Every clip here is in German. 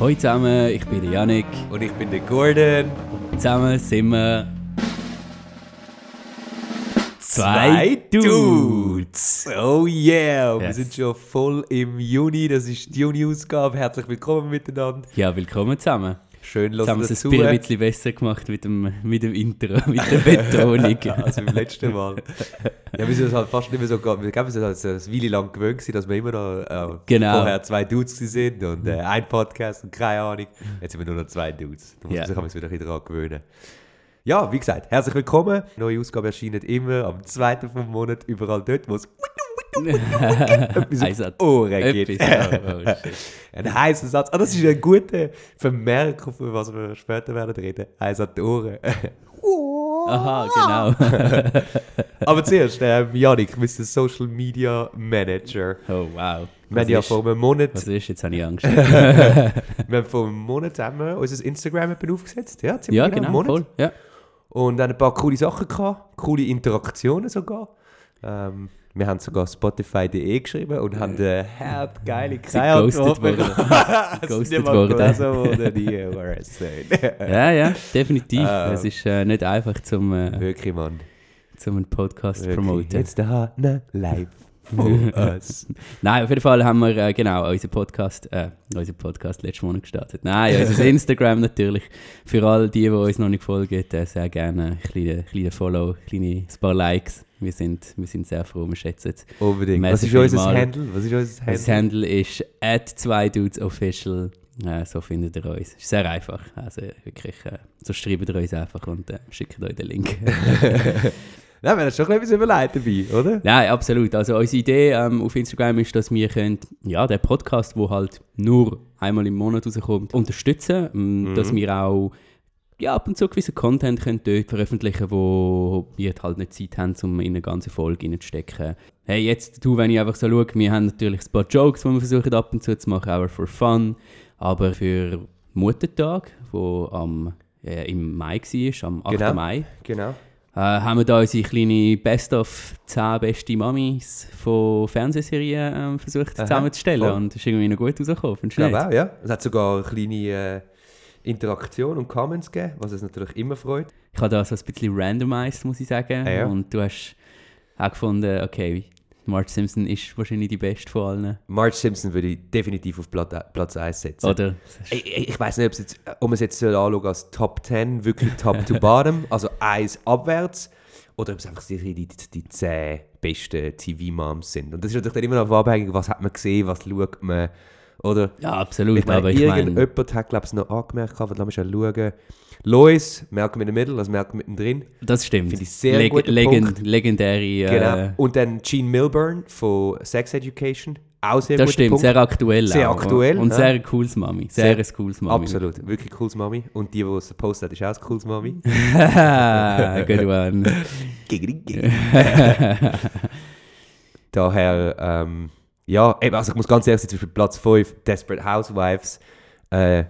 Hallo zusammen, ich bin der Yannick. Und ich bin der Gordon. Zusammen sind wir Zwei Dudes. Oh yeah, wir Yes. sind schon voll im Juni. Das ist die Juni-Ausgabe. Herzlich willkommen miteinander. Ja, willkommen zusammen. Schön, Jetzt haben wir es ein bisschen besser gemacht mit dem, mit dem Intro, mit der Betonung. Also beim letzten Mal. Ja, wir sind uns halt fast nicht mehr so, ich glaube, wir sind halt eine Weile lang gewöhnt dass wir immer noch äh, Genau. vorher zwei Dudes sind und äh, ein Podcast und keine Ahnung. Jetzt sind wir nur noch zwei Dudes. Da muss Ja. man sich wieder ein bisschen daran gewöhnen. Ja, wie gesagt, herzlich willkommen. Neue Ausgabe erscheint immer am 2. vom Monat, überall dort, wo es die Ohren gibt. oh, oh. Ein heißer Satz. Ah, das ist ein guter Vermerk, auf was wir später werden reden. Heiß an die Ohren. Aha, genau. Aber zuerst, ähm, Janik, Mr. Social Media Manager. Oh, wow. Wir haben ja vor einem Monat, was ist? Jetzt habe ich Angst. wir haben vor einem Monat zusammen unser Instagram aufgesetzt. Ja, ziemlich ja, einen genau, Monat. voll. Ja. Und dann ein paar coole Sachen gehabt, coole Interaktionen sogar. Ähm, wir haben sogar Spotify.de geschrieben und haben eine hart geile Sind ghosted worden. Ghosted Ghosted worden. worden. Die URS. ja, ja, definitiv. Ah. Es ist äh, nicht einfach, zum, äh, Wirklich, Mann. zum einen Podcast zu Wirklich. promoten. Jetzt da ne live us. Nein, auf jeden Fall haben wir äh, genau unseren Podcast, äh, unseren Podcast letzten Monat gestartet. Nein, unser Instagram natürlich. Für all die, die uns noch nicht folgen, äh, sehr gerne ein kleiner Follow, kleine, ein paar Likes. Wir sind, wir sind sehr froh, wir schätzen es. Unbedingt. Was ist unser. Handle? Was ist unser Das Handle? Handle ist at 2dudesofficial. Äh, so findet ihr uns. Ist sehr einfach. Also wirklich, äh, so schreibt ihr uns einfach und äh, schickt euch den Link. Nein, wir haben schon etwas überlegt dabei, oder? Nein, absolut. Also unsere Idee ähm, auf Instagram ist, dass wir können, ja, den Podcast, der halt nur einmal im Monat rauskommt, unterstützen. Ähm, Dass wir auch ja, ab und zu gewissen Content können dort veröffentlichen wo wir halt nicht Zeit haben, um in eine ganze Folge reinzustecken. Hey, jetzt, du, wenn ich einfach so schaue, wir haben natürlich ein paar Jokes, die wir versuchen ab und zu zu machen, auch for fun. Aber für Muttertag, wo am, äh, im Mai war, am 8. Genau. Mai, Genau. Äh, haben wir da unsere kleine Best of 10 beste Mamis von Fernsehserien ähm, versucht Aha, zusammenzustellen. voll. Und das ist irgendwie noch gut rausgekommen. Ich glaube nicht? auch, ja. Es hat sogar eine kleine äh, Interaktion und Comments gegeben, was es natürlich immer freut. Ich habe da so ein bisschen randomized, muss ich sagen. Ah, ja. Und du hast auch gefunden, okay, Marge Simpson ist wahrscheinlich die beste von allen. Marge Simpson würde ich definitiv auf Platz, Platz 1 setzen. Oder? Ich, ich, weiß nicht, ob es jetzt, ob man es jetzt anschauen als Top 10, wirklich Top to Bottom, also eins abwärts, oder ob es einfach die, die, die 10 besten TV-Moms sind. Und das ist natürlich dann immer noch abhängig, was hat man gesehen, was schaut man, oder? Ja, absolut. Ich meine, aber ich meine, irgendjemand hat, glaube ich, noch angemerkt, gehabt, lass mich schon schauen. Lois, Malcolm in the Middle, also Malcolm mittendrin. das stimmt. Finde ich sehr guter Punkt. Legendäre. Äh, Genau. Und dann Gene Milburn von Sex Education. Auch sehr Das stimmt, Punkt. sehr aktuell. Sehr auch. aktuell, Und ja. sehr cooles Mami. Sehr, Sehr- cooles Mami. Absolut, wirklich cooles Mami. Und die, die es gepostet hat, ist auch ein cooles Mami. Good one. Daher, ähm, ja, eben, also ich muss ganz ehrlich sein, zum Beispiel Platz 5, Desperate Housewives, äh,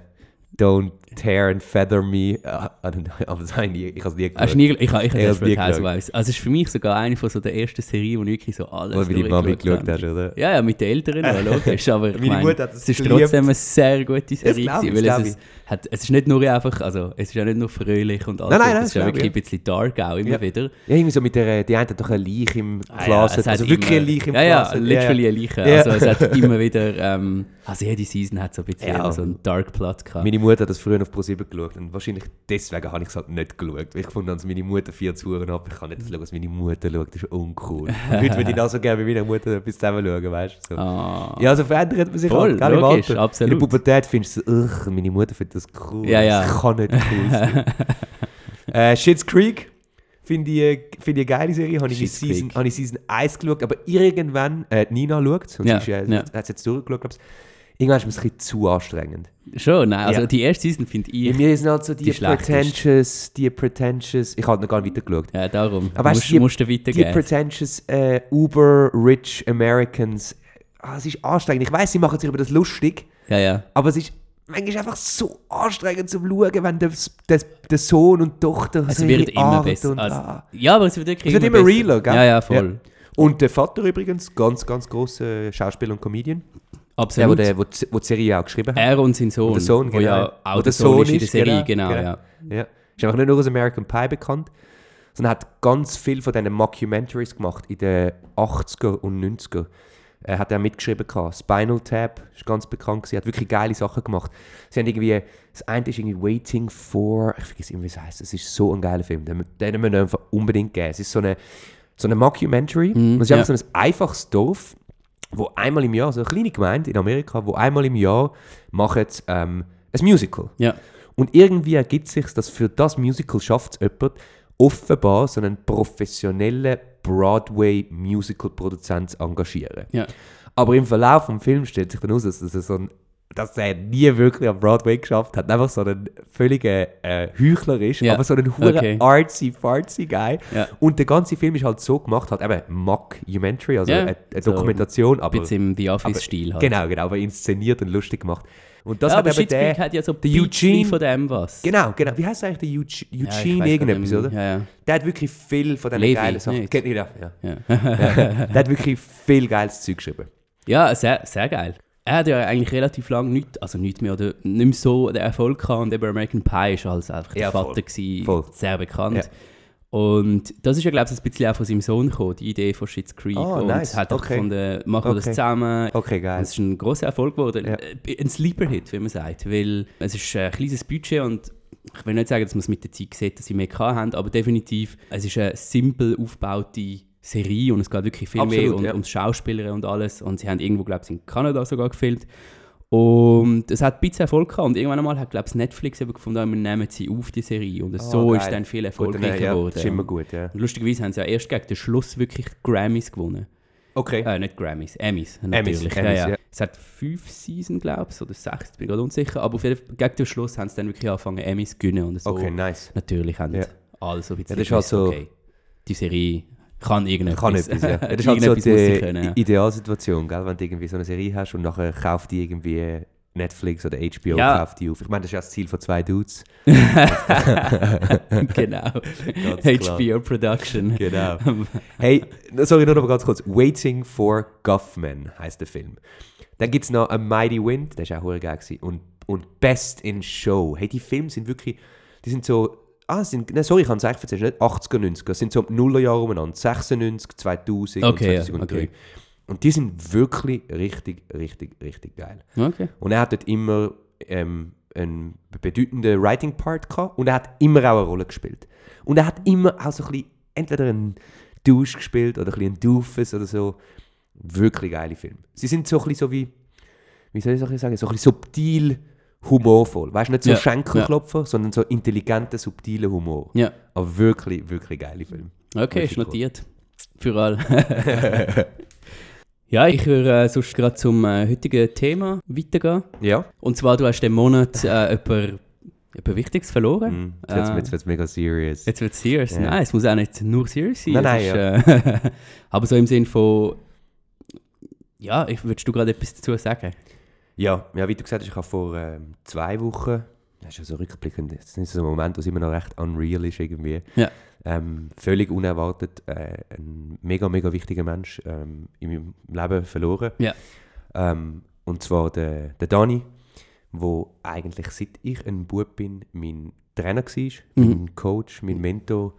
Don't Tear and Feather Me, äh, aber das habe ich ich habe es nie Hast geschaut. nie, ich habe ich Ich Desperate Housewives. Also es ist für mich sogar eine von so der ersten Serien, wo ich wirklich so alles Wo du deiner Mami geschaut hast, oder? Ja, ja, mit den Eltern, ja, logisch. Aber ich Meine es ist geliebt. trotzdem eine sehr gute Serie. glaub ich, gewesen, weil es, ist, hat, es ist nicht nur einfach, also es ist ja nicht nur fröhlich und alles, Nein, nein, nein, es ist ja wirklich ein bisschen dark auch immer Ja. wieder. Ja, irgendwie so mit der, die eine hat doch ein Leich im Ah, ja, Closet, also wirklich immer- ein Leich im ja, ja, Closet. literally ein Leiche. Ja. Also es hat immer wieder, ähm, also jede Season hat so ein bisschen Ja. so einen Dark Plot gehabt. Meine Mutter hat das früher auf ProSieben geschaut und wahrscheinlich deswegen habe ich es halt nicht geschaut. Weil ich fand, als meine Mutter vier Zuhren ab, ich kann nicht schauen, was meine Mutter schaut, das ist uncool. Und heute würde ich auch so gerne mit meiner Mutter etwas zusammen schauen, weißt du. So. Ah. Ja, so verändert man sich Voll, halt, gell, im logisch, absolut. In der Pubertät findest du so, "Ugh, meine Mutter findet das cool. Ja, ja. Das kann nicht cool sein. äh, Schitt's Creek finde ich, find ich eine geile Serie. Habe ich, Season, habe ich Season 1 geschaut, aber irgendwann, äh, Nina schaut, und Ja, sie ist, äh, ja. hat es jetzt durchgeschaut, glaube ich. Irgendwann ist es ein bisschen zu anstrengend. Schon, nein, also Ja. die erste Season finde Ja, ich, mir sind halt so die, die pretentious, die pretentious, ich habe noch gar nicht weitergeschaut. ja darum, Aber weißt musst, die- musst du Die weitergeben. pretentious äh, uber-rich Americans, ah, es ist anstrengend. Ich weiß, sie machen sich über das lustig, Ja, ja. aber es ist manchmal einfach so anstrengend zum Schauen, wenn der, der, der Sohn und Tochter Es so wird immer Art besser. Und, Also, ah. ja, aber es wird wirklich Es wird immer besser. realer, gell? Ja, ja, voll. Und der Vater übrigens, ganz, ganz grosser Schauspieler und Comedian. Der, Absolut. wo, der, wo, die- wo die Serie auch geschrieben hat. er und sein Sohn. Und der Sohn, genau. ja auch der der Sohn Sohn ist in der Serie, genau, genau. genau. Ja. Ja. Ist einfach nicht nur aus American Pie bekannt, sondern hat ganz viel von diesen Mockumentaries gemacht in den 80er und 90er. Er hat er mitgeschrieben gehabt. Spinal Tap ist ganz bekannt gewesen, hat wirklich geile Sachen gemacht. Sie haben irgendwie, das eine ist irgendwie Waiting for, ich vergesse immer, wie es heißt. Es ist so ein geiler Film, den, den müssen wir einfach unbedingt geben. Es ist so eine, so eine Mockumentary. Und es ist einfach ja. so ein einfaches Dorf, wo einmal im Jahr, so eine kleine Gemeinde in Amerika, wo einmal im Jahr machen ähm, ein Musical. Ja. Und irgendwie ergibt sich, dass für das Musical schafft es jemand, offenbar so einen professionellen Broadway-Musical-Produzent zu engagieren. Ja. Aber im Verlauf des Films stellt sich dann aus, dass, er so ein, dass er nie wirklich am Broadway geschafft hat. Einfach so ein völliger äh, Heuchler ist, Ja. aber so ein hure Okay. artsy-fartsy Guy. Ja. Und der ganze Film ist halt so gemacht, halt eben Mockumentary, also Ja. eine, eine So Dokumentation, Ein aber... bisschen im The Office-Stil halt. Genau, genau, aber inszeniert und lustig gemacht. Und das ja, hat aber eben der... Hat ja so der Eugene- von dem was. Genau, genau. Wie heißt eigentlich der Eugene, Eugene irgendetwas, oder? Ja, ja. Der hat wirklich viel von diesen Levi, geilen Sachen. nicht? Kennt ihr das? Ja. Ja. Der hat wirklich viel geiles Zeug geschrieben. Ja, sehr, sehr geil. Er hat ja eigentlich relativ lange nicht, also nicht mehr, oder nicht mehr so den Erfolg gehabt und eben American Pie ist als einfach der Ja, voll. Vater gewesen, Voll. sehr bekannt. Ja. Und das ist ja, glaube ich, ein bisschen auch von seinem Sohn gekommen, die Idee von Schitt's Creek. Ah, und nice. hat auch Okay. gefunden, machen wir das Okay. zusammen. Okay, geil. Es ist ein großer Erfolg geworden. Ja. Äh, Ein Sleeper-Hit, wie man sagt. Weil es ist ein kleines Budget und ich will nicht sagen, dass man es mit der Zeit sieht, dass sie mehr haben, aber definitiv, es ist eine simpel aufgebaute Serie und es geht wirklich viel Absolut, mehr um, ja. ums Schauspieler und alles. Und sie haben irgendwo, glaube ich, in Kanada sogar gefilmt. Und es hat ein bisschen Erfolg gehabt und irgendwann einmal hat, glaube ich, Netflix eben gefunden, wir nehmen sie auf, die Serie. Und Ah, so ist geil. es dann viel erfolgreicher dann, ja, geworden. Das ist immer gut, ja. Und lustigerweise haben sie ja erst gegen den Schluss wirklich Grammys gewonnen. Okay. Äh, nicht Grammys, Emmys natürlich. Emmys, ja, ja. ja. Es hat fünf Season, glaube ich, oder sechs, bin gerade unsicher. Aber auf jeden Fall, gegen den Schluss haben sie dann wirklich angefangen, Emmys zu gewinnen. Und so Okay, nice. natürlich haben Ja. alle so ein bisschen Ja, das ist halt gewusst, so- okay, die Serie kann irgendetwas. Kann etwas, ja. Das ist halt so die können, ja. Idealsituation, gell? wenn du irgendwie so eine Serie hast und nachher kauft die irgendwie Netflix oder HBO Ja. kauft die auf. Ich meine, das ist ja das Ziel von zwei Dudes. genau. HBO Production. Genau. hey, sorry, nur noch ganz kurz. Waiting for Guffman heißt der Film. Dann gibt es noch A Mighty Wind, der ist auch geil gewesen. Und, und Best in Show. Hey, die Filme sind wirklich, die sind so, ah, sind, ne, sorry, ich kann es eigentlich erzählen, nicht 80er, 90er, sind so Nullerjahre umeinander. 96, 2000 Okay, ja, und 2003. okay. Und die sind wirklich richtig, richtig, richtig geil. Okay. Und er hat dort immer ähm, einen bedeutenden Writing-Part gehabt und er hat immer auch eine Rolle gespielt. Und er hat immer auch so ein bisschen, entweder einen Douche gespielt oder ein bisschen einen Doofus oder so. Wirklich geile Filme. Sie sind so ein bisschen so wie, wie soll ich das sagen, so ein bisschen subtil humorvoll. Weißt du, nicht so Ja, Schenkelklopfer, sondern so intelligenter, subtiler Humor. Ja. Aber wirklich, wirklich geile Filme. Okay, ist notiert. Für alle. ja, ich würde äh, sonst gerade zum äh, heutigen Thema weitergehen. Ja? Und zwar, du hast den Monat äh, jemand, jemand Wichtiges verloren. Mhm. Jetzt wird es Äh, jetzt wird's mega serious. Jetzt wird es serious. Ja. Nein, es muss auch nicht nur serious sein. Nein, Es nein, ist, äh, aber so im Sinn von, ja, ich, würdest du gerade etwas dazu sagen? Ja, ja, wie du gesagt hast, ich habe vor ähm, zwei Wochen, das ist ja so rückblickend, das ist so ein Moment, wo es immer noch recht unreal ist irgendwie, Ja. ähm, völlig unerwartet äh, ein mega, mega wichtiger Mensch ähm, in meinem Leben verloren. Ja. Ähm, und zwar der, der Dani, wo eigentlich seit ich ein Bub bin, mein Trainer war, Mhm. mein Coach, mein Mentor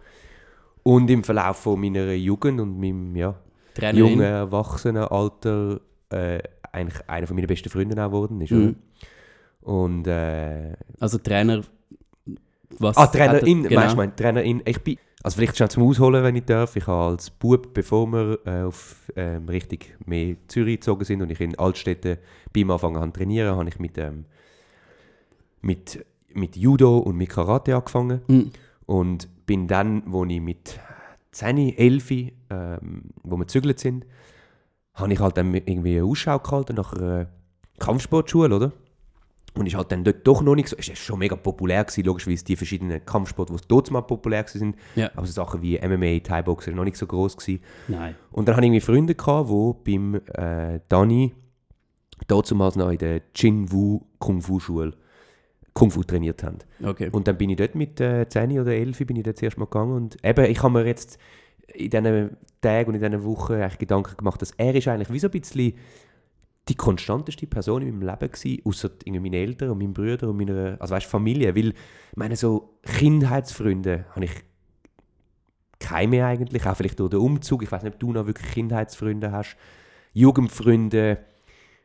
und im Verlauf von meiner Jugend und meinem ja, Trainerin? jungen Erwachsenenalter äh, eigentlich einer von meinen besten Freunden auch geworden ist. Mhm. Und äh, Also Trainer, was? ah, er- Trainerin, genau. weißt du, mein Trainerin, ich bin, also vielleicht schnell zum Ausholen, wenn ich darf. Ich habe als Bub, bevor wir äh, auf ähm, richtig mehr Zürich gezogen sind und ich in Altstädten beim Anfangen an trainieren, habe ich mit, ähm, mit, mit Judo und mit Karate angefangen. Mhm. Und bin dann, wo ich mit 10, 11, ähm, wo wir gezügelt sind, habe ich halt dann irgendwie eine Ausschau gehalten nach einer Kampfsportschule, oder? Und ist halt dann dort doch noch nicht so, es war schon mega populär gewesen, logischerweise die verschiedenen Kampfsporte, die dort mal populär sind. Ja. Aber so Sachen wie MMA, Thai-Boxen, noch nicht so groß gewesen. Nein. Und dann hatte ich irgendwie Freunde, gehabt, die beim äh, Dani damals noch in der Chin-Wu Kung-Fu-Schule Kung-Fu trainiert haben. Okay. Und dann bin ich dort mit äh, 10 oder 11 bin ich dort zuerst mal gegangen und eben, ich habe mir jetzt in diesen Tagen und in diesen Wochen eigentlich Gedanken gemacht, dass er ist eigentlich wie so ein bisschen die konstanteste Person in meinem Leben gewesen, außer irgendwie meine Eltern und meine Brüder und meine, also weißt, Familie, weil, meine, so Kindheitsfreunde habe ich keine mehr eigentlich, auch vielleicht durch den Umzug, ich weiß nicht, ob du noch wirklich Kindheitsfreunde hast, Jugendfreunde,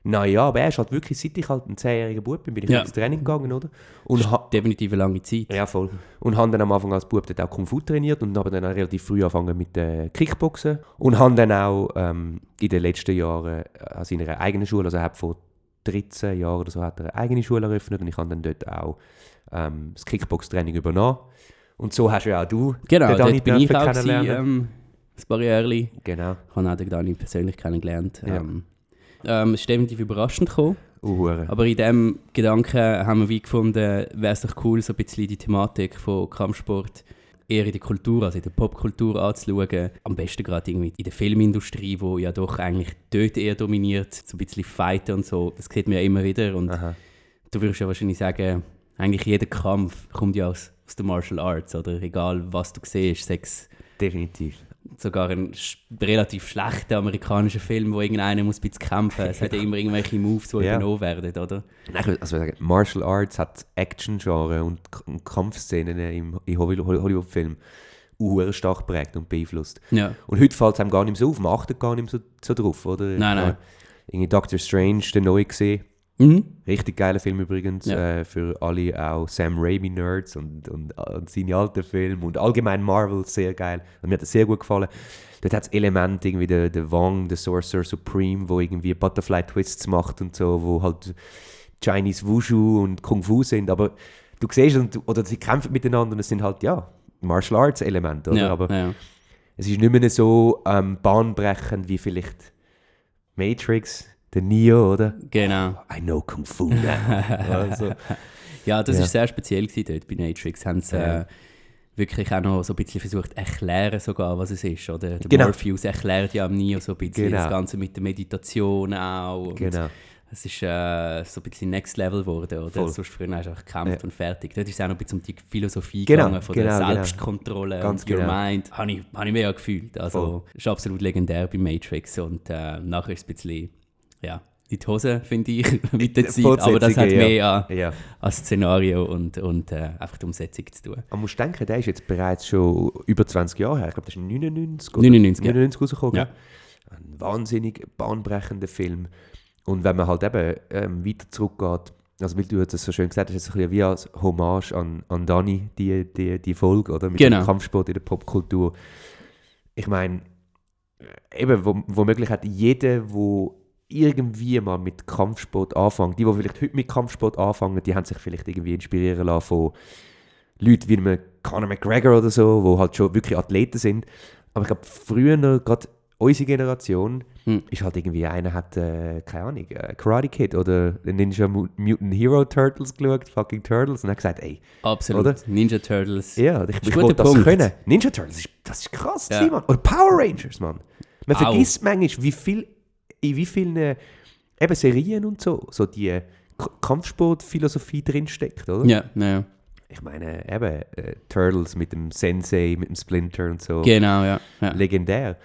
naja, aber er ist halt wirklich, seit ich halt ein 10-jähriger Bub bin, bin ich Ja. ins Training gegangen, oder? Und ha- definitiv eine lange Zeit. ja, voll. Und habe dann am Anfang als Bub dort auch Kung Fu trainiert und habe dann auch relativ früh angefangen mit äh, Kickboxen. Und habe dann auch ähm, in den letzten Jahren äh, an seiner eigenen Schule, also er hat vor 13 Jahren oder so, hat er eine eigene Schule eröffnet und ich habe dann dort auch ähm, das Kickbox-Training übernommen. Und so hast ja auch du Genau, den Dani bin ich gewesen, ähm, ein paar Jahre. Ich Genau. habe auch den Dani persönlich kennengelernt. Ja. Ähm, ähm, es ist definitiv überraschend gekommen. Uhure. Aber in diesem Gedanken haben wir wie gefunden, wäre es doch cool, so ein bisschen die Thematik von Kampfsport eher in der Kultur, also in der Popkultur anzuschauen. Am besten gerade irgendwie in der Filmindustrie, wo ja doch eigentlich dort eher dominiert, so ein bisschen Fighten und so. Das sieht man ja immer wieder. Und Aha. du würdest ja wahrscheinlich sagen, eigentlich jeder Kampf kommt ja aus, aus den Martial Arts, oder? Egal was du siehst, sechs Definitiv. Sogar ein relativ schlechter amerikanischer Film, wo irgendeiner muss ein bisschen kämpfen. Es hat ja immer irgendwelche Moves, die Ja. übernommen werden, oder? Nein, ich würde also sagen, Martial Arts hat Action-Genre und, und Kampfszenen im, in Holly- Hollywood-Filmen uhure stark geprägt und beeinflusst. Ja. Und heute fällt es einem gar nicht mehr so auf, man achtet gar nicht so, so drauf, oder? Nein, nein. Irgendwie Doctor Strange, der neue gesehen. Mhm. Richtig geiler Film übrigens, Ja. äh, für alle auch Sam Raimi-Nerds und, und, und seine alten Filme und allgemein Marvel, sehr geil. Und mir hat das sehr gut gefallen. Dort hat es Elemente, irgendwie der, der Wong, der Sorcerer Supreme, wo irgendwie Butterfly-Twists macht und so, wo halt Chinese Wushu und Kung Fu sind, aber du siehst, und, oder sie kämpfen miteinander und es sind halt, ja, Martial Arts-Elemente, oder? Ja, aber ja. es ist nicht mehr so ähm, bahnbrechend wie vielleicht Matrix, der Neo, oder? Genau. I know Kung Fu now. also, Ja, das Ja. ist sehr speziell gewesen dort bei Matrix. Haben sie Ja. äh, wirklich auch noch so ein bisschen versucht erklären sogar, was es ist. Oder? Der Genau. Morpheus erklärt ja am Neo so ein bisschen Genau. das Ganze mit der Meditation auch. Genau. Es ist äh, so ein bisschen Next Level geworden, oder? Voll. Sonst früher hast du einfach gekämpft Ja. und fertig. Dort ist es auch noch ein bisschen um die Philosophie Genau, gegangen, von genau, der genau. Selbstkontrolle Ganz und Your genau. Mind. Habe ich, hab ich mega gefühlt. Also, Voll. ist absolut legendär bei Matrix. Und äh, nachher ist es ein bisschen, ja, die Hose, finde ich, mit der Zeit. Aber das hat mehr an, Ja. an Szenario und, und äh, einfach die Umsetzung zu tun. Man muss denken, der ist jetzt bereits schon über 20 Jahre her. Ich glaube, das ist 99 oder 99, ja. 99 rausgekommen. Ja. Ein wahnsinnig bahnbrechender Film. Und wenn man halt eben ähm, weiter zurückgeht, also weil du das so schön gesagt hast, ist es ein bisschen wie als Hommage an, an Dani, die, die, die Folge, oder? Mit Genau. dem Kampfsport in der Popkultur. Ich meine, eben, wo, womöglich hat jeder, der irgendwie mal mit Kampfsport anfängt, die, die vielleicht heute mit Kampfsport anfangen, die haben sich vielleicht irgendwie inspirieren lassen von Leuten wie einem Conor McGregor oder so, wo halt schon wirklich Athleten sind. Aber ich glaube, früher, gerade unsere Generation, Hm. ist halt irgendwie einer hat, äh, keine Ahnung, äh, Karate Kid oder Ninja Mu- Mutant Hero Turtles geschaut, fucking Turtles, und hat gesagt, ey, Absolut. Oder? Ninja Turtles. ja, ich, ich wollte das Punkt. können. Ninja Turtles, ist, das ist krass, Ja. Mann. Oder Power Rangers, Mann. Man Au. vergisst manchmal, wie viel, in wie vielen äh, eben Serien und so, so die K Kampfsportphilosophie drinsteckt, oder? Ja, ja. Ich meine, eben, äh, Turtles mit dem Sensei, mit dem Splinter und so. Genau, ja. ja. legendär.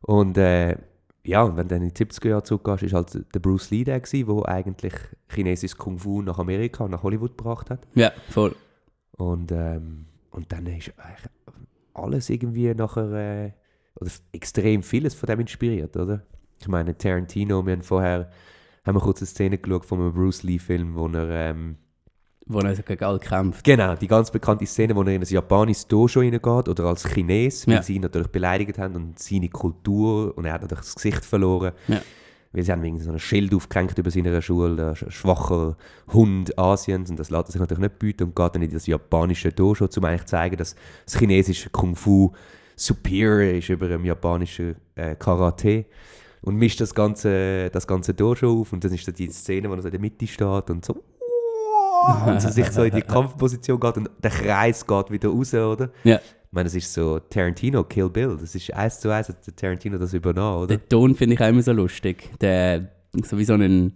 Und äh, ja, und wenn du dann in die 70er Jahre zurückgehst, ist halt der Bruce Lee der der eigentlich chinesisches Kung Fu nach Amerika, nach Hollywood gebracht hat. Ja, voll. Und, ähm, und dann ist eigentlich alles irgendwie nachher, äh, oder extrem vieles von dem inspiriert, oder? Ich meine, Tarantino, wir haben vorher, haben wir kurz eine Szene geschaut von einem Bruce Lee-Film, wo er, ähm, Wo er gegen alle kämpft. Genau, die ganz bekannte Szene, wo er in ein japanisches Dojo reingeht oder als Chines, weil Ja. sie ihn natürlich beleidigt haben und seine Kultur und er hat natürlich das Gesicht verloren. Ja. Weil sie haben irgendwie so ein Schild aufgehängt über seiner Schule, der sch- schwache Hund Asiens und das lässt er sich natürlich nicht bieten und geht dann in das japanische Dojo, um eigentlich zu zeigen, dass das chinesische Kung Fu superior ist über dem japanischen äh, Karate und mischt das ganze, das ganze Dojo auf und dann ist da die Szene, wo er so in der Mitte steht und so und so sich so in die Kampfposition geht und der Kreis geht wieder raus, oder? Ja. Ich meine, das ist so Tarantino, Kill Bill. Das ist eins zu eins, hat der Tarantino das übernommen, oder? Den Ton finde ich auch immer so lustig. Der, so wie so ein,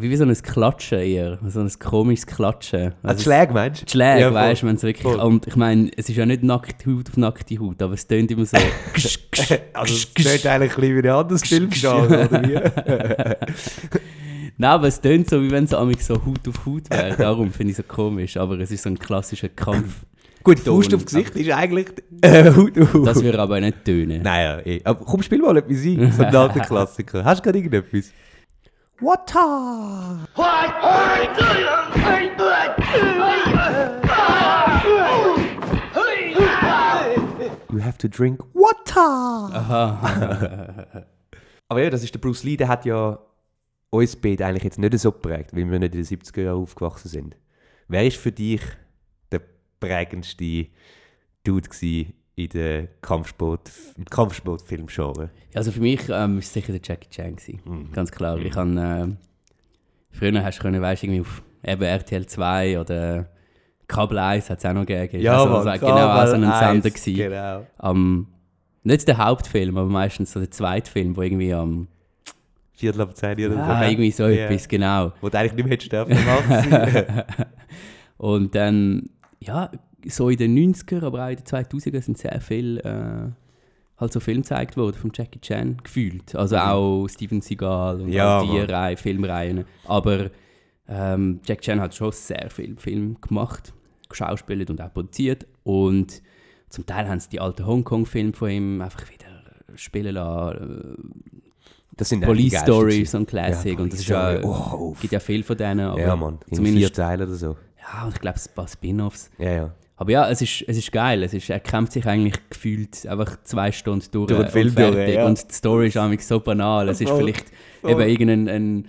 wie so ein Klatschen eher, so ein komisches Klatschen. Ah, Also die Schläge meinst Die Schläge, Ja, weißt du, wenn es wirklich. Voll. Und ich meine, es ist ja nicht nackte Haut auf nackte Haut, aber es tönt immer so. ksch, ksch, Also es klingt eigentlich ein bisschen wie ein anderes Filmgenre, oder wie? Nein, aber es tönt so, wie wenn es amig so Haut auf Haut wäre. Darum finde ich es so komisch. Aber es ist so ein klassischer Kampf. Gut. Faust auf Gesicht ist eigentlich äh, Haut auf Haut. Das würde aber nicht tönen. Naja, eh. Aber komm, spiel mal etwas ein, so ein alter Klassiker. Hast du gerade irgendetwas? Water! You have to drink water! Aha. Aber ja, das ist der Bruce Lee, der hat ja uns beide eigentlich jetzt nicht so geprägt, weil wir nicht in den 70er Jahren aufgewachsen sind. Wer ist für dich der prägendste Dude gewesen in der Kampfsport, Kampfsportfilmgenre? also für mich ähm, ist es sicher der Jackie Chan. Gewesen. Mhm. Ganz klar. Ich kann, äh, früher hast du können, weißt, irgendwie auf eben RTL 2 oder Kabel 1 hat es auch noch gegeben. also, also genau auch so ein Sender gewesen. Genau. Am, nicht der Hauptfilm, aber meistens so der zweite Film, wo irgendwie am. Viertel ab 10 oder so. ah, gell? irgendwie so Ja. etwas, genau. Wo du eigentlich nicht mehr hättest dürfen. Und dann, ja, so in den 90er, aber auch in den 2000er sind sehr viele äh, halt so Filme gezeigt worden von Jackie Chan, gefühlt. Also auch Steven Seagal und Ja, die. Reihe, Filmreihen. Aber ähm, Jackie Chan hat schon sehr viele Filme gemacht, geschauspielt und auch produziert. Und zum Teil haben sie die alten Hongkong-Filme von ihm einfach wieder spielen lassen. Das sind Äh, Police so ein Classic. Ja, und das ist ja. Oh, gibt ja viel von denen. Aber Ja, Mann. In zumindest- vier Teilen oder so. Ja, und ich glaube, es ein paar Spin-Offs. Ja, ja. Aber ja, es ist, es ist geil. Es ist, er kämpft sich eigentlich gefühlt einfach zwei Stunden durch, Durch den und fertig. ja. Und die Story ist eigentlich so banal. Es ist Voll, vielleicht voll. eben irgendein ein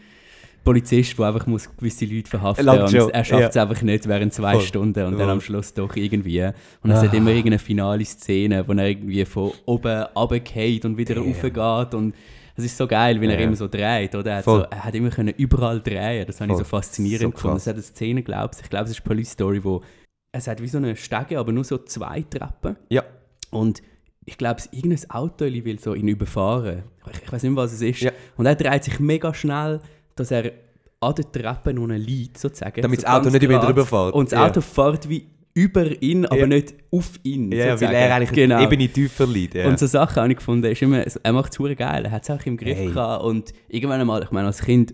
Polizist, der einfach muss gewisse Leute verhaften muss. er schafft es ja. einfach nicht während zwei Voll, Stunden und dann am Schluss doch irgendwie. Und es hat immer irgendeine finale Szene, wo er irgendwie von oben runterfällt und wieder Damn. raufgeht. Und es ist so geil, weil er Ja. immer so dreht. Oder? Er, hat so, er hat immer können überall drehen Das habe ich so faszinierend So gefunden. Es hat eine Szene, glaube ich, ich glaube, es ist Police Story, wo es hat wie so eine Stege, aber nur so zwei Treppen. Ja. Und ich glaube, es irgendein Auto will so ihn überfahren. Ich, ich weiß nicht mehr, was es ist. Ja. Und er dreht sich mega schnell, dass er an der Treppe noch liegt, sozusagen. Damit so das Auto nicht über ihn drüber fährt. Und das Ja. Auto fährt wie über ihn, aber Ja. nicht auf ihn. Ja, weil sozusagen. er eigentlich genau. Ebene tiefer liegt. Ja. Und so Sachen habe ich gefunden, ist immer, er macht es geil, er hat es auch im Griff Hey. gehabt und irgendwann einmal, ich meine als Kind,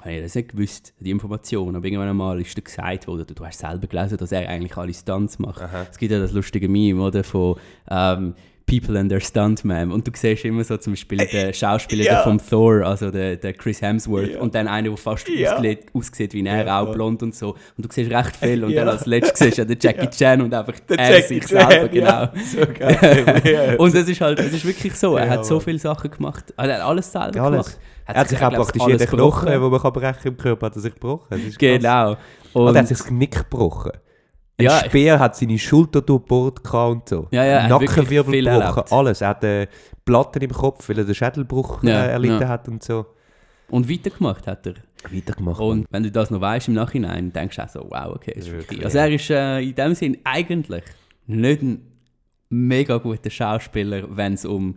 habe ich das nicht gewusst, die Information, aber irgendwann einmal ist dir gesagt worden, du hast selber gelesen, dass er eigentlich alle Stunts macht. Aha. Es gibt ja das lustige Meme, oder, von ähm, People and their Stuntman und du siehst immer so zum Beispiel den Schauspieler ja. vom Thor, also der, der Chris Hemsworth Ja. und dann einer, der fast Ja. aussieht, wie er, Ja, auch blond und so und du siehst recht viel und dann als letztes siehst du den Jackie Chan und einfach Der er Jackie sich selber, genau. So. Und es ist halt, es ist wirklich so, er hat so viele Sachen gemacht. Er hat alles selber alles. gemacht. Er hat sich auch praktisch jeden Knochen, den man kann brechen im Körper, hat er sich gebrochen. Genau. Und Und, er hat sich das Genick gebrochen. Ein Ja, Speer hat seine Schulter durchbohrt und so. Ja, ja, hat Nackenwirbel gebrochen, alles. Er hat äh, Platten im Kopf, weil er den Schädelbruch Ja, äh, erlitten ja. hat und so. und weitergemacht hat er. Weitergemacht. Und wenn du das noch weißt im Nachhinein, denkst du auch so, wow, okay, ist wirklich. Also er ist äh, in dem Sinn eigentlich nicht ein mega guter Schauspieler, wenn es um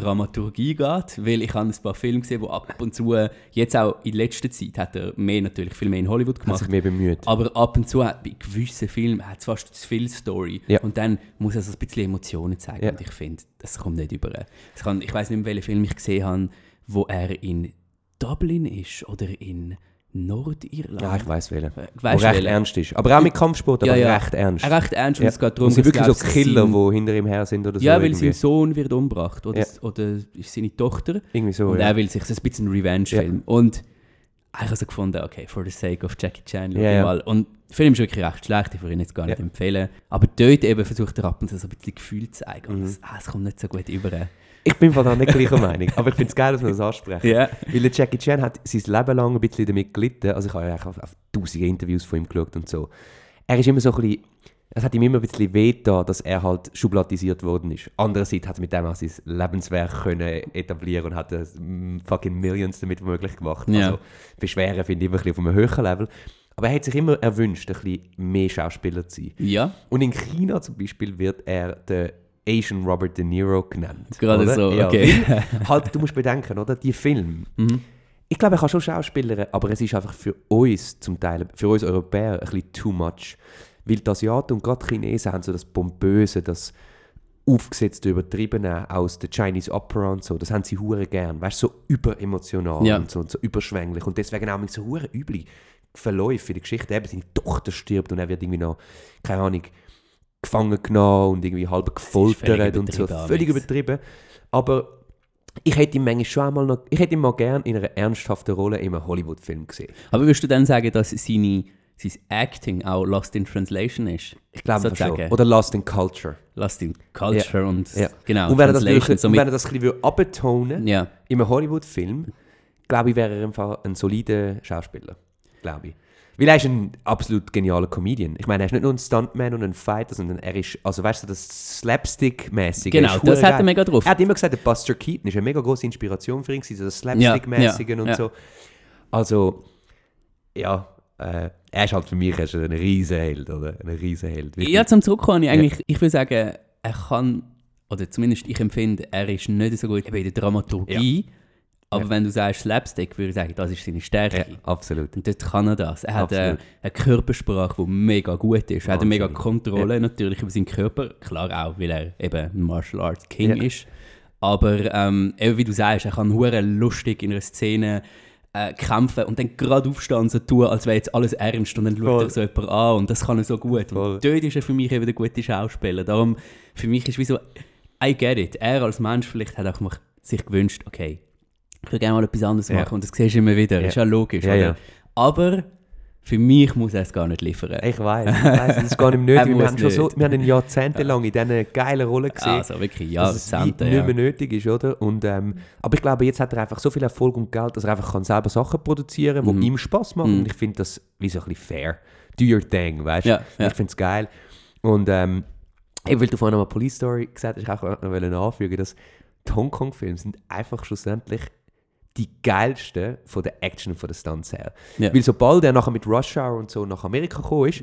Dramaturgie geht, weil ich habe ein paar Filme gesehen, wo ab und zu, jetzt auch in letzter Zeit, hat er mehr natürlich viel mehr in Hollywood hat gemacht. sich mehr bemüht. Aber ab und zu hat bei gewissen Filmen hat es fast zu viel Story. Ja. Und dann muss er so ein bisschen Emotionen zeigen. Ja. Und ich finde, das kommt nicht über. Kann, ich weiß nicht mehr, welchen Film ich gesehen habe, wo er in Dublin ist oder in Nordirland. Ja, ich weiss welchen. Äh, Wo Weißt du recht welchen? ernst ist. Aber auch mit Kampfsport, aber Ja, ja. recht ernst. Er recht ernst und Ja. es geht darum, Und sind wirklich so Killer, sein- die hinter ihm her sind oder so. Ja, weil irgendwie. sein Sohn wird umgebracht oder, Ja. oder ist seine Tochter. Irgendwie so, und ja. er will sich, das ist ein bisschen ein Revenge-Film. Und ich habe so gefunden, okay, for the sake of Jackie Chan, schau ja. mal. Und der Film ist wirklich recht schlecht, ich würde ihn jetzt gar nicht empfehlen. Aber dort eben versucht er und zu so ein bisschen Gefühl zu zeigen. Und Mhm. es, ah, es kommt nicht so gut über. Ich bin von da nicht gleicher Meinung. Aber ich finde es geil, dass wir das ansprechen. Ja. Weil der Jackie Chan hat sein Leben lang ein bisschen damit gelitten. Also ich habe ja auf, auf tausende Interviews von ihm geschaut und so. Er ist immer so ein bisschen... Es hat ihm immer ein bisschen wehgetan, dass er halt schubladisiert worden ist. Andererseits hat er mit dem auch sein Lebenswerk können etablieren und hat äh, m, fucking Millions damit möglich gemacht. Ja. Also beschweren finde ich immer ein bisschen auf einem höheren Level. Aber er hat sich immer erwünscht, ein bisschen mehr Schauspieler zu sein. Ja, Und in China zum Beispiel wird er der Asian Robert De Niro genannt. gerade oder? so, Ja, okay. halt, du musst bedenken, oder? Die Filme, mhm. Ich glaube, er kann schon Schauspieler, aber es ist einfach für uns zum Teil, für uns Europäer, ein bisschen too much. Weil die Asiaten und gerade Chinesen haben so das Pompöse, das aufgesetzte, übertriebene aus der Chinese Opera und so. Das haben sie hure gern. Weißt du, so überemotional Ja. und so, und so überschwänglich. Und deswegen auch mit so hure üble Verläufe in der Geschichte. Eben, seine Tochter stirbt und er wird irgendwie noch, keine Ahnung, gefangen genommen und irgendwie halb gefoltert und so. Völlig übertrieben. Aber ich hätte ihn manchmal schon einmal noch, ich hätte ihn mal gern in einer ernsthaften Rolle in einem Hollywood-Film gesehen. Aber würdest du dann sagen, dass seine, sein Acting auch Lost in Translation ist? Ich glaube schon. Oder Lost in Culture. Lost in Culture und Ja. genau, und wenn er das, wirklich, so und mit, wenn er das ein bisschen abtonen ja. in einem Hollywood-Film, glaube ich, wäre er einfach ein solider Schauspieler. Glaube ich. Weil er ist ein absolut genialer Comedian. Ich meine, er ist nicht nur ein Stuntman und ein Fighter, sondern er ist, also weißt du, das Slapstick-mäßige. Genau, das hat er mega drauf. Er hat immer gesagt, der Buster Keaton ist eine mega große Inspiration für ihn, so das Slapstick-mäßige Ja, ja, und ja. so. Also, ja, äh, er ist halt für mich ist ein Riesenheld, oder? Ein Riesenheld. Wirklich. Ja, zum Zurückkommen, ich eigentlich, ich würde sagen, er kann, oder zumindest ich empfinde, er ist nicht so gut in der Dramaturgie, aber Ja. wenn du sagst Slapstick, würde ich sagen, das ist seine Stärke. ja, absolut. Und dort kann er das. Er hat eine, Absolut. eine Körpersprache, die mega gut ist. Er hat eine mega. Kontrolle natürlich über seinen Körper. Klar auch, weil er eben ein Martial Arts King Ja. ist. Aber ähm, eben wie du sagst, er kann hure lustig in einer Szene äh, kämpfen und dann gerade aufstehen und so tun, als wäre jetzt alles ernst und dann schaut Voll. er so jemand an und das kann er so gut. Voll. Und dort ist er für mich eben der gute Schauspieler. Darum, für mich ist wie so, I get it. Er als Mensch vielleicht hat auch mal sich gewünscht, okay, ich würde gerne mal etwas anderes Ja. machen und das siehst du immer wieder, Ja. ist ja logisch. Ja, ja. Aber für mich muss er es gar nicht liefern. Ich weiß, ich weiß, das ist gar nicht nötig. wir, haben schon so, wir haben ihn jahrzehntelang in diesen geilen Rollen gesehen. also wirklich dass es Jahrzehnte. wie Ja. nicht mehr nötig ist, oder? Und, ähm, aber ich glaube, jetzt hat er einfach so viel Erfolg und Geld, dass er einfach kann selber Sachen produzieren kann, die Mhm. ihm Spaß machen. Mhm. Und ich finde das wie so ein bisschen fair. Do your thing, weißt du? Ja, ja. Ich finde es geil. Und ähm, weil du vorhin noch mal Police Story gesagt ich auch noch anfügen, dass die Hongkong-Filme sind einfach schlussendlich die geilsten von der Action und von den Stunts her. Ja. Weil sobald er nachher mit Rush Hour und so nach Amerika gekommen ist,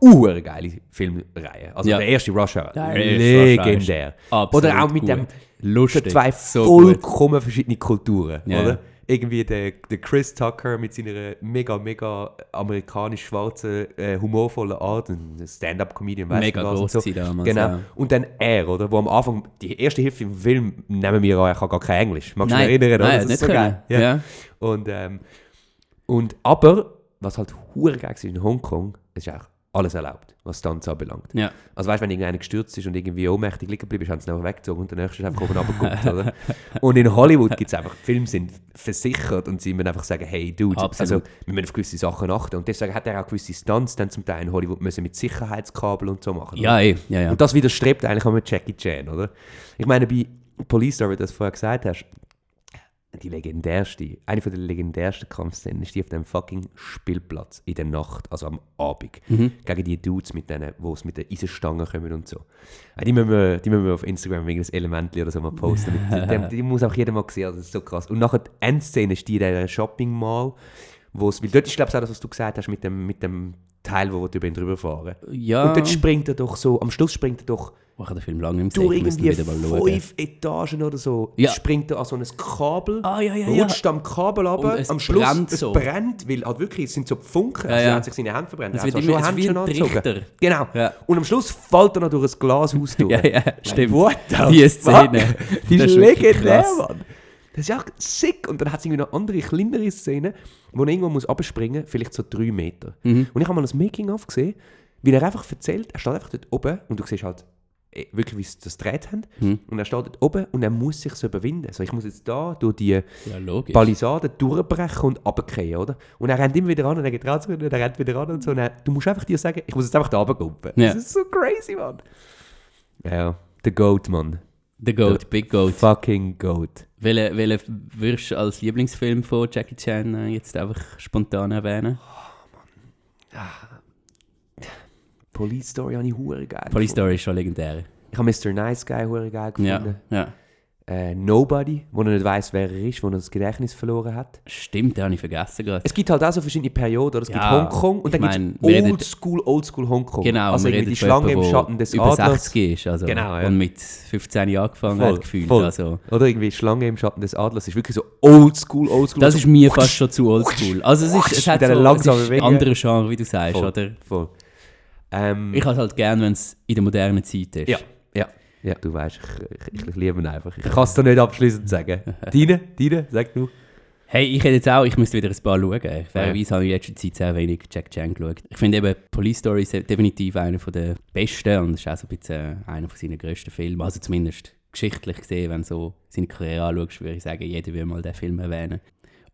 uhr geile Filmreihe. Also Ja. der erste Rush Hour, Der legendär. Oder auch mit gut. dem lustig. zwei so gut. vollkommen verschiedene Kulturen, Ja, oder? Irgendwie der, der Chris Tucker mit seiner mega, mega amerikanisch-schwarzen, äh, humorvollen Art, ein Stand-Up-Comedian, weiss Mega ich was groß so. damals. Genau. Ja. Und dann er, oder? Wo am Anfang, die erste Hälfte im Film, nehmen wir an, er kann gar kein Englisch. Magst du dich erinnern? oder? nein, Das ist nicht so können. geil. Ja. Ja. Und, ähm, und aber, was halt hure geil war in Hongkong, ist auch alles erlaubt, was Stunts anbelangt. Ja. Also weißt du, wenn irgendeiner gestürzt ist und irgendwie ohnmächtig liegen geblieben ist, haben sie ihn einfach weggezogen und der nächste ist einfach oben runtergeguckt, oder? Und in Hollywood gibt es einfach, die Filme sind versichert und sie müssen einfach sagen, hey Dude, Absolut. also wir müssen auf gewisse Sachen achten. Und deswegen hat er auch gewisse Stunts dann zum Teil in Hollywood müssen mit Sicherheitskabel und so machen. Ja, eh. ja, ja. Und das widerstrebt eigentlich auch mit Jackie Chan, oder? Ich meine, bei Police Story, wie du das vorher gesagt hast, die legendärste, eine von der legendärsten Kampfszenen ist die auf dem fucking Spielplatz in der Nacht, also am Abend, Mhm. gegen die Dudes, mit denen, wo es mit den Eisenstangen kommen und so. Äh, Die müssen wir, die müssen wir auf Instagram wegen das Element oder so mal posten. die, die, die muss auch jeder mal sehen, also das ist so krass. Und nachher die Endszene ist die in dieser Shopping Mall, wo es, weil dort ist glaube ich auch das, was du gesagt hast mit dem, mit dem Teil, wo wir über ihn drüber fahren. ja. Und dort springt er doch so, am Schluss springt er doch ich habe den Film lange im durch ich irgendwie mal schauen. fünf Etagen oder so, Ja. springt er an so ein Kabel, Ah, ja, ja, rutscht am Kabel es am Schluss brennt es so. brennt, weil halt wirklich, es sind so Funken, Ja, also er hat sich seine Hände verbrennt, Es er hat immer- schon es Hände ein angezogen. Genau. Und am Schluss fällt er noch durch ein Glashaus durch. Ja, ja, stimmt. What Die? Szene. Die Das ist legendär. Mann. Das ist ja sick. Und dann hat es irgendwie noch andere, kleinere Szenen, wo er irgendwo muss abspringen muss, vielleicht so drei Meter. Mhm. Und ich habe mal ein Making-of gesehen, wie er einfach erzählt, er steht einfach dort oben und du siehst halt wirklich, wie sie das gedreht haben. Mhm. Und er steht dort oben und er muss sich so überwinden. So, ich muss jetzt da durch die Ja. Palisade durchbrechen und runtergehen, oder? Und er rennt immer wieder an und er geht raus und er rennt wieder an und so. Und er, du musst einfach dir sagen, ich muss jetzt einfach da runtergumpen. Ja. Das ist so crazy, Mann. Ja, der Goat, Mann. The Goat, Big Goat. Fucking Goat. Welchen welchen würdest du als Lieblingsfilm von Jackie Chan äh, jetzt einfach spontan erwähnen? Police Story habe ich hure geil Police. Story ist schon legendär. Ich habe Mr. Nice Guy hure geil Ja, gefunden. ja. äh, Nobody, wo er nicht weiß, wer er ist, wo er das Gedächtnis verloren hat. Stimmt, den habe ich vergessen gerade. Es gibt halt auch so verschiedene Perioden. oder? Es gibt Ja, Hongkong und dann gibt es Oldschool, Oldschool Hongkong. Genau, also irgendwie die Schlange im jemandem, Schatten des über Adlers. 60 ist, also, Genau, ja. und mit 15 Jahren angefangen Voll, hat, gefühlt. voll. Also, Oder irgendwie Schlange im Schatten des Adlers. Ist wirklich so Oldschool, Oldschool. das ist mir fast schon zu oldschool. Also es, ist, es hat so es ist Bewegung. andere Genre, wie du sagst, Voll. oder? Voll. Ähm, Ich habe es halt gern, wenn es in der modernen Zeit ist. Ja. Ja, ja, du weißt, ich, ich, ich liebe ihn einfach. Ich kann es dir nicht abschließend sagen. Deine, deine, sag du. Hey, ich hätte jetzt auch, ich müsste wieder ein paar schauen. Fairerweise habe ich in letzter Zeit sehr wenig Jack Chan geschaut. Ich finde eben Police Story ist definitiv einer der besten und es ist auch so ein bisschen einer von seinen grössten Filme. Also zumindest geschichtlich gesehen, wenn du so seine Karriere anschaust, würde ich sagen, jeder will mal den Film erwähnen.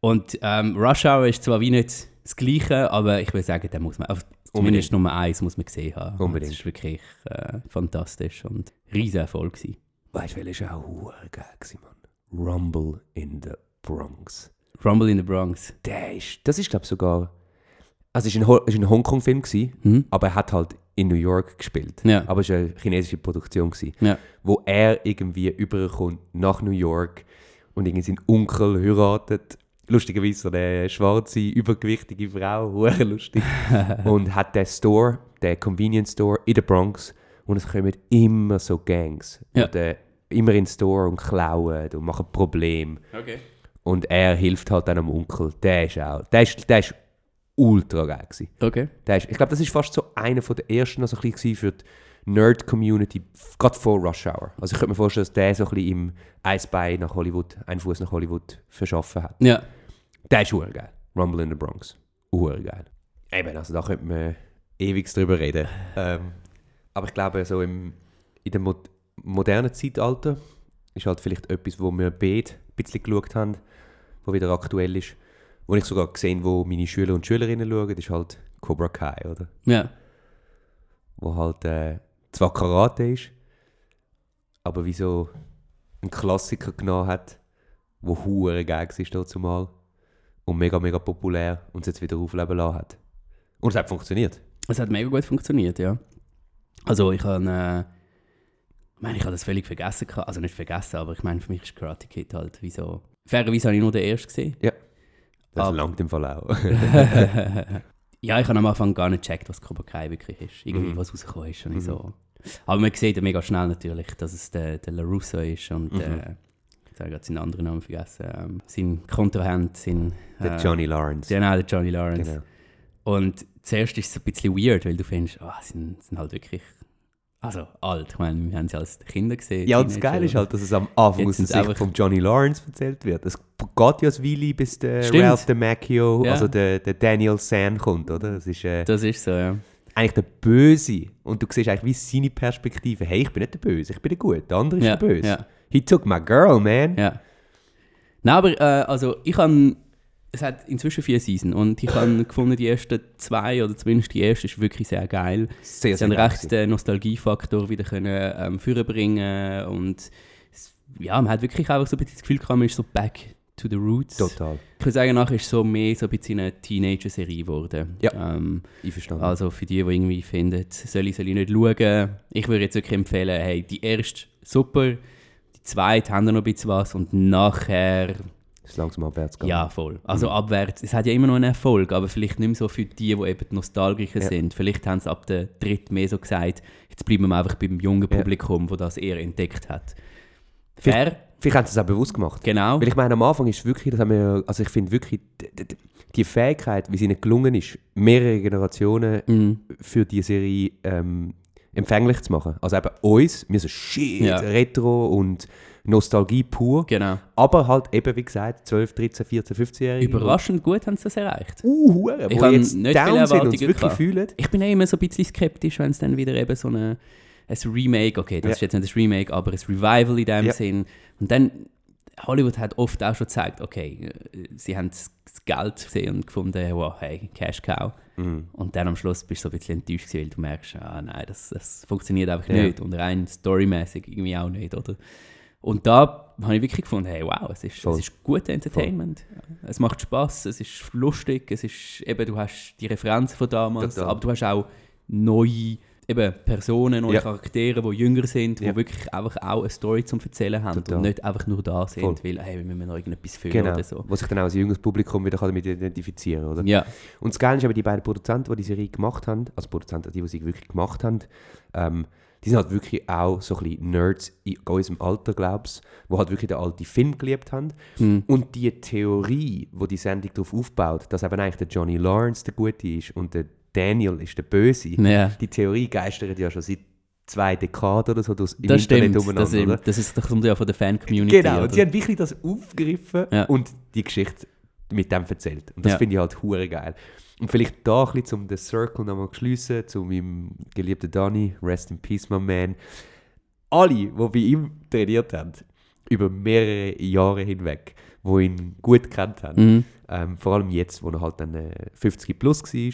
Und ähm, Rush Hour ist zwar wie nicht das Gleiche, aber ich würde sagen, den muss man, also zumindest Nummer eins muss man gesehen haben. Unbedingt. Das ist wirklich äh, fantastisch und riesen Erfolg gewesen. Weißt du, welcher war auch hure geil, gewesen, Mann? Rumble in the Bronx. Rumble in the Bronx. Der ist, das ist glaube ich sogar, also es war ein, ist ein Hongkong-Film, gewesen, Hm? aber er hat halt in New York gespielt. Ja. Aber es war eine chinesische Produktion, gewesen, Ja. wo er irgendwie überkommt nach New York und irgendwie seinen Onkel heiratet. Lustigerweise so eine schwarze, übergewichtige Frau, hure lustig. und hat den Store, den Convenience Store in der Bronx und es kommen immer so Gangs. Ja. Und, äh, immer in den Store und klauen und machen Probleme. Okay. Und er hilft halt dann am Onkel. Der ist auch, der ist, der ist ultra geil gewesen. Okay. Der ist, ich glaube, das ist fast so einer von der ersten noch so ein bisschen für die Nerd-Community, gerade vor Rush Hour. Also ich könnte mir vorstellen, dass der so ein bisschen im Eisbein nach Hollywood, einen Fuß nach Hollywood verschaffen hat. Ja. Der ist geil. Rumble in the Bronx. Geil. Eben, also da könnte man ewig drüber reden. ähm, aber ich glaube, so im, in dem Mo modernen Zeitalter ist halt vielleicht etwas, wo wir beide ein bisschen geschaut haben, wo wieder aktuell ist. Wo ich sogar gesehen wo meine Schüler und Schülerinnen schauen, ist halt Cobra Kai, oder? Ja. Wo halt äh, zwar Karate ist, aber wie so ein Klassiker genommen hat, wo hure geil war dazu mal und mega, mega populär und es jetzt wieder aufleben lassen hat. Und es hat funktioniert. Es hat mega gut funktioniert, ja. Also ich habe, äh, ich meine, ich habe das völlig vergessen, also nicht vergessen, aber ich meine, für mich ist Karate Kid halt wie so... Fairerweise habe ich nur den ersten gesehen. Das Aber- langt im Fall auch. ja, ich habe am Anfang gar nicht gecheckt, was Cobra Kai wirklich ist. Irgendwie, Mhm. was rausgekommen ist. Und Mhm. so. Aber man sieht ja mega schnell natürlich, dass es der, der LaRusso ist und Mhm. äh, ich habe gerade seinen anderen Namen vergessen. Ähm, sein Kontrahent, sein... Der äh, Johnny Lawrence. Genau, der Johnny Lawrence. Genau. Und zuerst ist es ein bisschen weird, weil du findest, ah, sie sind, sind halt wirklich also alt. Ich meine, wir haben sie als Kinder gesehen. Ja, und das. Geile ist halt, dass es am Anfang Jetzt aus der Sicht von Johnny Lawrence erzählt wird. Es geht ja ein Weile, bis der Stimmt. Ralph DeMacchio, Ja. also der, der Daniel San kommt, oder? Das ist äh, Das ist so, ja. eigentlich der Böse. Und du siehst eigentlich wie seine Perspektive. Hey, ich bin nicht der Böse, ich bin der Gute. Der andere ist Ja, der Böse. ja. He took my girl, man. ja. Nein, aber äh, also ich habe, es hat inzwischen vier Seasons und ich habe gefunden, die ersten zwei oder zumindest die erste ist wirklich sehr geil. Sehr, Sie haben recht gewesen. den Nostalgiefaktor wieder können ähm, vorbringen und es, ja, man hat wirklich einfach so ein bisschen das Gefühl gehabt, man ist so back to the roots. Total. Ich würde sagen, nachher ist es so mehr so ein bisschen eine Teenager-Serie geworden. Ja. Ähm, Einverstanden. also für die, die irgendwie finden, soll ich, soll ich nicht schauen. Ich würde jetzt wirklich empfehlen, hey, die erste super, die zweite haben noch ein bisschen was und nachher, Es ist langsam abwärts gegangen. ja voll. Also Mhm. abwärts, es hat ja immer noch einen Erfolg, aber vielleicht nicht mehr so für die, die eben die Nostalgiker Ja. sind. Vielleicht haben sie ab der dritten mehr so gesagt, jetzt bleiben wir einfach beim jungen Ja. Publikum, das das eher entdeckt hat. Vielleicht- Fair, Vielleicht haben sie es auch bewusst gemacht. genau. Weil ich meine, am Anfang ist wirklich, das haben wir, also ich finde wirklich, die Fähigkeit, wie es ihnen gelungen ist, mehrere Generationen Mhm. für die Serie ähm, empfänglich zu machen. Also eben uns, wir so shit, Ja. Retro und Nostalgie pur, Genau. aber halt eben, wie gesagt, 12, 13, 14, 15-Jährige. Überraschend gut haben sie das erreicht. Uh, Hure, Ich wo jetzt nicht down sind und es wirklich gehabt. fühlen. Ich bin ja immer so ein bisschen skeptisch, wenn es dann wieder eben so eine, ein Remake, okay, das Ja. ist jetzt nicht ein Remake, aber ein Revival in dem Ja. Sinn. Und dann, Hollywood hat oft auch schon gezeigt, okay, äh, sie haben das Geld gesehen und gefunden, wow, hey, Cash Cow. Mhm. Und dann am Schluss bist du so ein bisschen enttäuscht, gewesen, weil du merkst, ah nein, das, das funktioniert einfach Ja. nicht. Und rein storymäßig irgendwie auch nicht, oder? Und da habe ich wirklich gefunden, hey, wow, es ist, Voll. es ist gutes Entertainment. Es macht Spaß, es ist lustig, es ist eben, du hast die Referenzen von damals, Total. aber du hast auch neue eben Personen oder Ja. Charaktere, die jünger sind, die Ja. wirklich einfach auch eine Story zum Erzählen haben Total. und nicht einfach nur da sind, Voll. weil hey, wir müssen noch irgendetwas fühlen Genau. oder so. Wo sich dann auch als jüngeres Publikum wieder damit identifizieren kann, oder? Ja, Und das Geile ist aber, die beiden Produzenten, die die Serie gemacht haben, also Produzenten, die, die sie wirklich gemacht haben, ähm, die sind halt wirklich auch so ein bisschen Nerds in unserem Alter, glaubst die halt wirklich den alten Film geliebt haben. Hm. Und die Theorie, wo die Sendung darauf aufbaut, dass eben eigentlich der Johnny Lawrence der Gute ist und der Daniel ist der Böse, ja. die Theorie geistert ja schon seit zwei Dekaden oder so durchs im das Internet stimmt. umeinander, Das, ist- oder? das, ist, das kommt ja von der Fan-Community. Genau, und sie haben wirklich das aufgegriffen Ja. und die Geschichte mit dem erzählt. Und das Ja. finde ich halt hure geil. Und vielleicht da ein bisschen, um den Circle nochmal zu schliessen, zu meinem geliebten Danny, rest in peace, my man. Alle, die bei ihm trainiert haben, über mehrere Jahre hinweg, die ihn gut kennt haben, Mhm. ähm, vor allem jetzt, wo er halt dann äh, 50 plus war.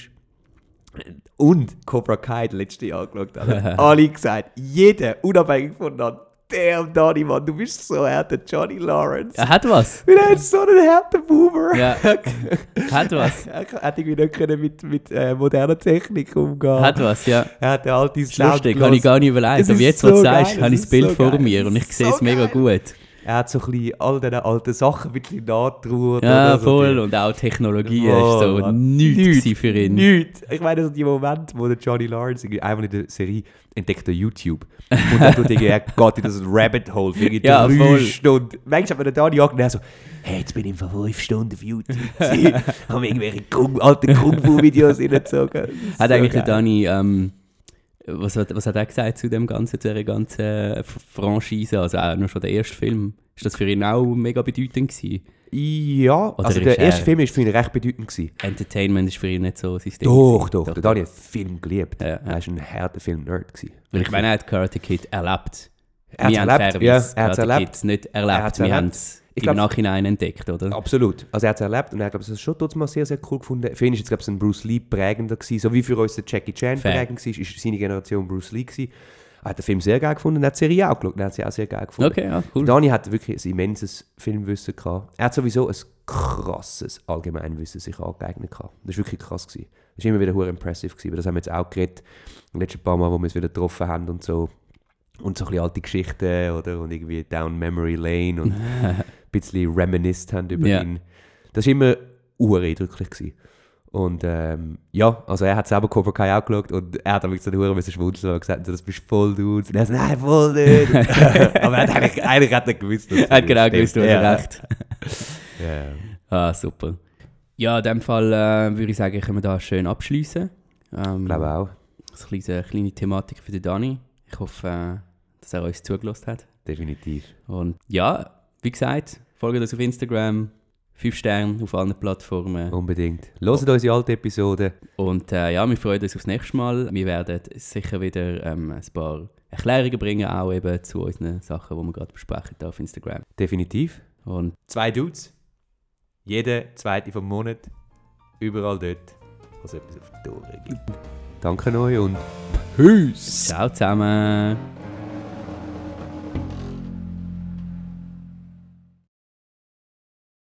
Und Cobra Kai das letzte Jahr angeschaut hat. Alle gesagt, jeder, unabhängig voneinander, damn Donny, Mann, du bist so härter Johnny Lawrence. Er hat was. Weil er ist so ein härter Boomer. Ja. Hat was. er hat irgendwie nicht können mit, mit äh, moderner Technik umgehen. Hat was, ja. er hat den alten Das ist lustig, habe ich gar nicht überlegt. Aber jetzt, was du so sagst, habe ich das Bild so vor geil, mir und ich sehe so es mega geil. gut. Er hat so ein bisschen all diese alten Sachen ein bisschen nachgetraut. Ja? So voll. die- Und auch Technologie ist so nichts gewesen für ihn. Nichts. Ich meine, so die Momente, wo der Johnny Lawrence einmal in der Serie entdeckt er YouTube. Und dann tut er, er geht in das Rabbit Hole für Ja, drei voll. Stunden. Manchmal hat man angenommen und er so, hey, jetzt bin ich vor fünf Stunden auf YouTube. Haben irgendwelche Kung, alte Kung-Fu-Videos reingezogen. Hat So eigentlich der geil. Dani, ähm, was, hat, was hat er gesagt zu dem Ganzen, zu dieser ganzen Franchise? Also auch nur schon der erste Film. Ist das für ihn auch mega bedeutend gewesen? Ja, Oder also der er- erste Film war für ihn recht bedeutend. Gewesen. Entertainment ist für ihn nicht so sein Ding. Doch, gewesen. doch, Der Dani hat Film geliebt. Ja, ja. Er war ein harter Film-Nerd. gewesen. Weil ich meine, er hat Karate Kid erlebt. Er wir haben erlebt, ja, er Karate erlebt. Kids nicht Er erlebt. hat's wir erlebt. haben es Ich im glaub- Nachhinein entdeckt, oder? Absolut. Also er hat es erlebt und er glaube, das schon mal sehr, sehr cool gefunden. Für ihn ist jetzt, glaube ich, ein Bruce Lee prägender gewesen. So wie für uns der Jackie Chan Fair. prägend war, ist seine Generation Bruce Lee gewesen. Er hat den Film sehr geil gefunden und er hat die Serie auch geschaut er hat sie auch sehr geil gefunden. Okay, ja, cool. Dani hat wirklich ein immenses Filmwissen gehabt. Er hat sowieso ein krasses Allgemeinwissen sich angeeignet gehabt. Das war wirklich krass. Gewesen. Das war immer wieder hure impressive. Gewesen. Das haben wir jetzt auch geredet, die letzten paar Mal, wo wir uns wieder getroffen haben und so. Und so ein bisschen alte Geschichten, oder? Und irgendwie Down Memory Lane und bisschen reminisced haben über Ja. ihn. Das war immer ureindrücklich. Gewesen. Und ähm, ja, also er hat selber Cobra Kai auch geschaut und er hat wirklich so eine Hure müssen schmunzeln und gesagt, das bist voll du. Und er so, nein, voll nicht. Aber er hat eigentlich, eigentlich hat er gewusst, dass Er hat genau gewusst, du hast Ja. recht. Ja. Ah, super. Ja, in dem Fall äh, würde ich sagen, können wir da schön abschließen. Ähm, Ich glaube auch, Das ist eine kleine Thematik für den Dani. Ich hoffe, äh, dass er uns zugelassen hat. definitiv. Und ja, wie gesagt, folgt uns auf Instagram, 5 Sterne auf allen Plattformen. Unbedingt. Hört unsere alte Episode. Und äh, ja, wir freuen uns aufs nächste Mal. Wir werden sicher wieder ähm, ein paar Erklärungen bringen, auch eben zu unseren Sachen, die wir gerade besprechen auf Instagram. Definitiv. Und Zwei Dudes. Jeder zweite vom Monat. Überall dort, wo es etwas auf die Tore gibt. Danke euch und Peace! ciao zusammen!